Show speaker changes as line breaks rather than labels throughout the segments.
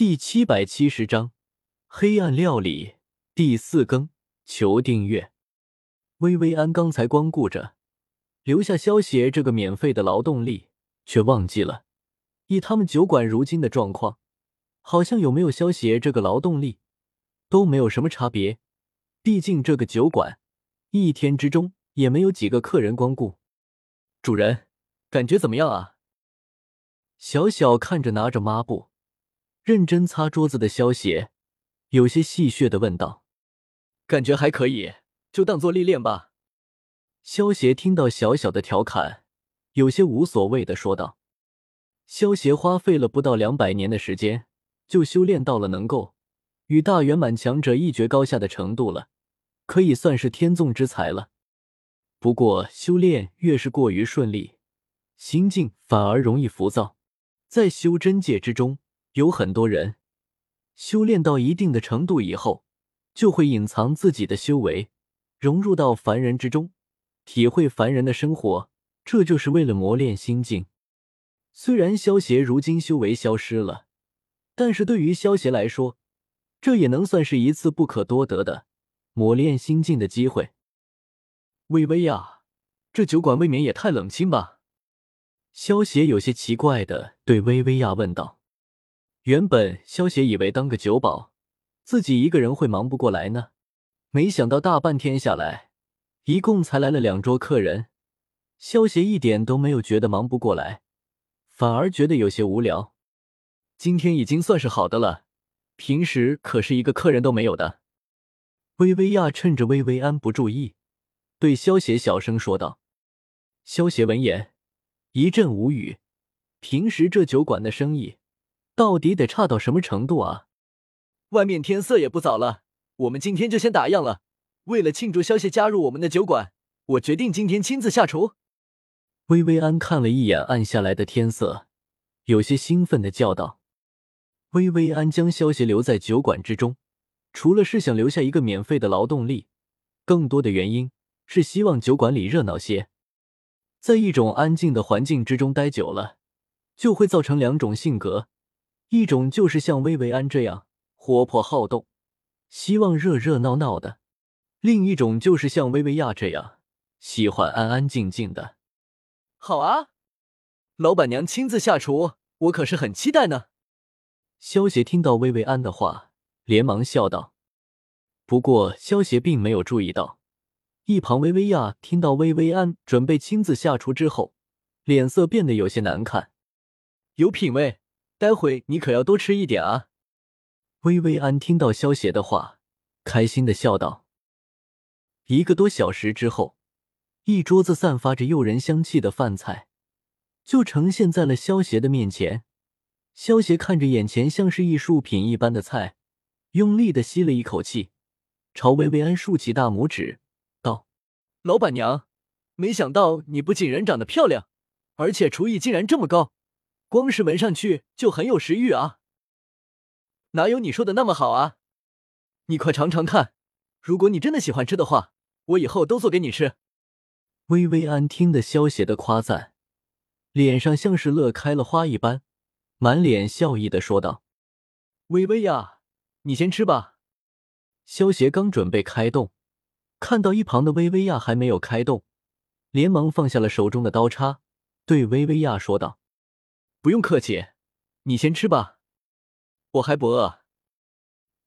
第七百七十章黑暗料理第四更，求订阅。薇薇安刚才光顾着留下萧协这个免费的劳动力，却忘记了，以他们酒馆如今的状况，好像有没有萧协这个劳动力都没有什么差别。毕竟这个酒馆一天之中也没有几个客人光顾。主人，感觉怎么样啊？小小看着拿着抹布。认真擦桌子的萧邪，有些戏谑的问道：“感觉还可以，就当做历练吧。”萧邪听到小小的调侃，有些无所谓的说道：“萧邪花费了不到两百年的时间，就修炼到了能够与大圆满强者一决高下的程度了，可以算是天纵之才了。不过，修炼越是过于顺利，心境反而容易浮躁，在修真界之中。”有很多人修炼到一定的程度以后，就会隐藏自己的修为，融入到凡人之中，体会凡人的生活。这就是为了磨练心境。虽然萧邪如今修为消失了，但是对于萧邪来说，这也能算是一次不可多得的磨练心境的机会。微微呀，这酒馆未免也太冷清吧？萧邪有些奇怪的对薇薇亚问道。原本萧协以为当个酒保，自己一个人会忙不过来呢，没想到大半天下来，一共才来了两桌客人，萧协一点都没有觉得忙不过来，反而觉得有些无聊。今天已经算是好的了，平时可是一个客人都没有的。薇薇亚趁着薇薇安不注意，对萧协小声说道。萧协闻言一阵无语，平时这酒馆的生意。到底得差到什么程度啊！外面天色也不早了，我们今天就先打烊了。为了庆祝萧协加入我们的酒馆，我决定今天亲自下厨。薇薇安看了一眼暗下来的天色，有些兴奋的叫道：“薇薇安将萧协留在酒馆之中，除了是想留下一个免费的劳动力，更多的原因是希望酒馆里热闹些。在一种安静的环境之中待久了，就会造成两种性格。”一种就是像薇薇安这样活泼好动，希望热热闹闹的；另一种就是像薇薇亚这样喜欢安安静静的。好啊，老板娘亲自下厨，我可是很期待呢。萧协听到薇薇安的话，连忙笑道。不过萧协并没有注意到，一旁薇薇亚听到薇薇安准备亲自下厨之后，脸色变得有些难看。有品味。待会你可要多吃一点啊！薇薇安听到萧邪的话，开心的笑道。一个多小时之后，一桌子散发着诱人香气的饭菜就呈现在了萧邪的面前。萧邪看着眼前像是艺术品一般的菜，用力的吸了一口气，朝薇薇安竖起大拇指，道：“老板娘，没想到你不仅人长得漂亮，而且厨艺竟然这么高。”光是闻上去就很有食欲啊！哪有你说的那么好啊？你快尝尝看，如果你真的喜欢吃的话，我以后都做给你吃。薇薇安听得萧邪的夸赞，脸上像是乐开了花一般，满脸笑意的说道：“薇薇呀，你先吃吧。”萧邪刚准备开动，看到一旁的薇薇亚还没有开动，连忙放下了手中的刀叉，对薇薇亚说道。不用客气，你先吃吧，我还不饿。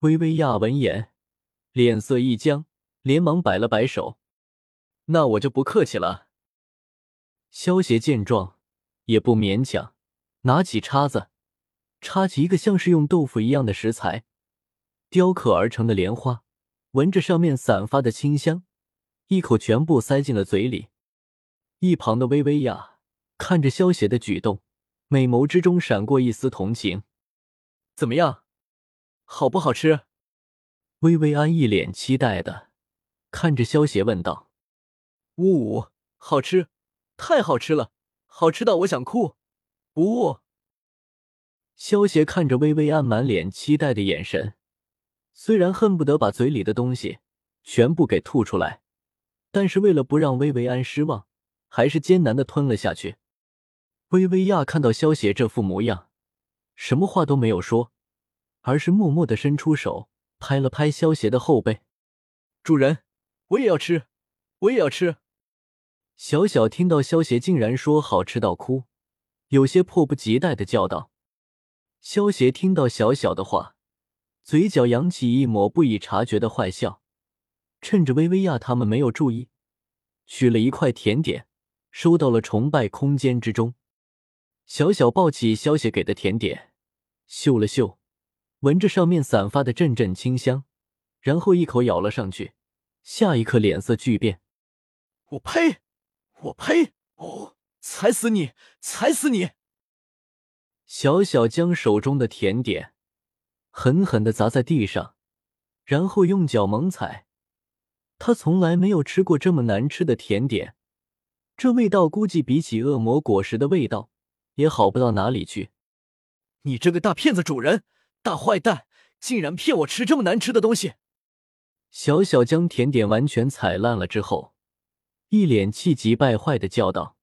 薇薇亚闻言，脸色一僵，连忙摆了摆手：“那我就不客气了。”萧协见状，也不勉强，拿起叉子，插起一个像是用豆腐一样的食材雕刻而成的莲花，闻着上面散发的清香，一口全部塞进了嘴里。一旁的薇薇亚看着萧协的举动。美眸之中闪过一丝同情，怎么样，好不好吃？薇薇安一脸期待的看着萧邪问道：“呜呜，好吃，太好吃了，好吃到我想哭。”呜。萧邪看着薇薇安满脸期待的眼神，虽然恨不得把嘴里的东西全部给吐出来，但是为了不让薇薇安失望，还是艰难的吞了下去。薇薇亚看到萧邪这副模样，什么话都没有说，而是默默的伸出手拍了拍萧邪的后背：“主人，我也要吃，我也要吃。”小小听到萧邪竟然说好吃到哭，有些迫不及待的叫道。萧邪听到小小的话，嘴角扬起一抹不易察觉的坏笑，趁着薇薇娅他们没有注意，取了一块甜点，收到了崇拜空间之中。小小抱起萧邪给的甜点，嗅了嗅，闻着上面散发的阵阵清香，然后一口咬了上去，下一刻脸色巨变：“
我呸！我呸！哦，踩死你！踩死你！”
小小将手中的甜点狠狠的砸在地上，然后用脚猛踩。他从来没有吃过这么难吃的甜点，这味道估计比起恶魔果实的味道也好不到哪里去。
你这个大骗子主人，大坏蛋，竟然骗我吃这么难吃的东西！
小小将甜点完全踩烂了之后，一脸气急败坏的叫道：“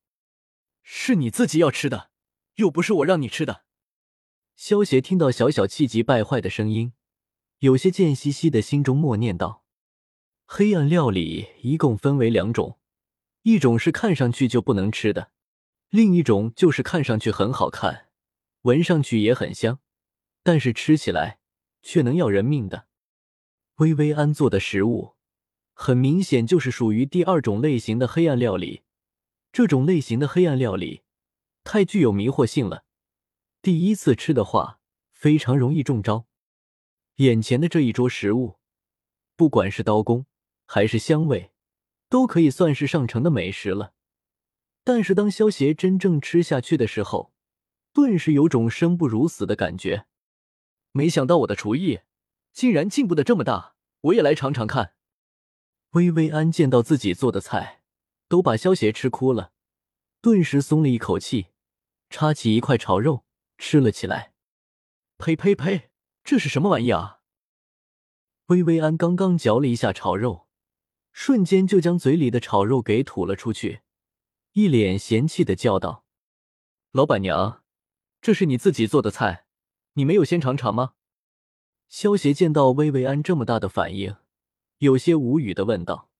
是你自己要吃的。”又不是我让你吃的。
萧邪听到小小气急败坏的声音，有些贱兮兮的，心中默念道：“黑暗料理一共分为两种，一种是看上去就不能吃的，另一种就是看上去很好看，闻上去也很香，但是吃起来却能要人命的。”薇薇安做的食物，很明显就是属于第二种类型的黑暗料理。这种类型的黑暗料理。太具有迷惑性了，第一次吃的话非常容易中招。眼前的这一桌食物，不管是刀工还是香味，都可以算是上乘的美食了。但是当萧邪真正吃下去的时候，顿时有种生不如死的感觉。
没想到我的厨艺竟然进步的这么大，我也来尝尝看。
薇薇安见到自己做的菜都把萧邪吃哭了。顿时松了一口气，插起一块炒肉吃了起来。
呸呸呸！这是什么玩意啊？
薇薇安刚刚嚼了一下炒肉，瞬间就将嘴里的炒肉给吐了出去，一脸嫌弃的叫道：“
老板娘，这是你自己做的菜，你没有先尝尝吗？”
萧协见到薇薇安这么大的反应，有些无语的问道：“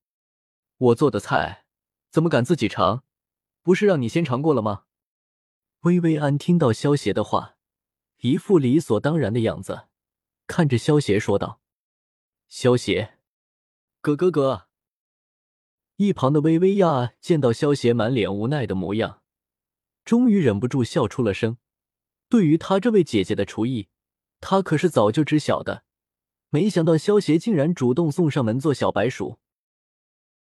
我做的菜，怎么敢自己尝？”不是让你先尝过了吗？
薇薇安听到萧邪的话，一副理所当然的样子，看着萧邪说道：“萧邪，
哥哥哥。”
一旁的薇薇娅见到萧邪满脸无奈的模样，终于忍不住笑出了声。对于她这位姐姐的厨艺，她可是早就知晓的，没想到萧邪竟然主动送上门做小白鼠。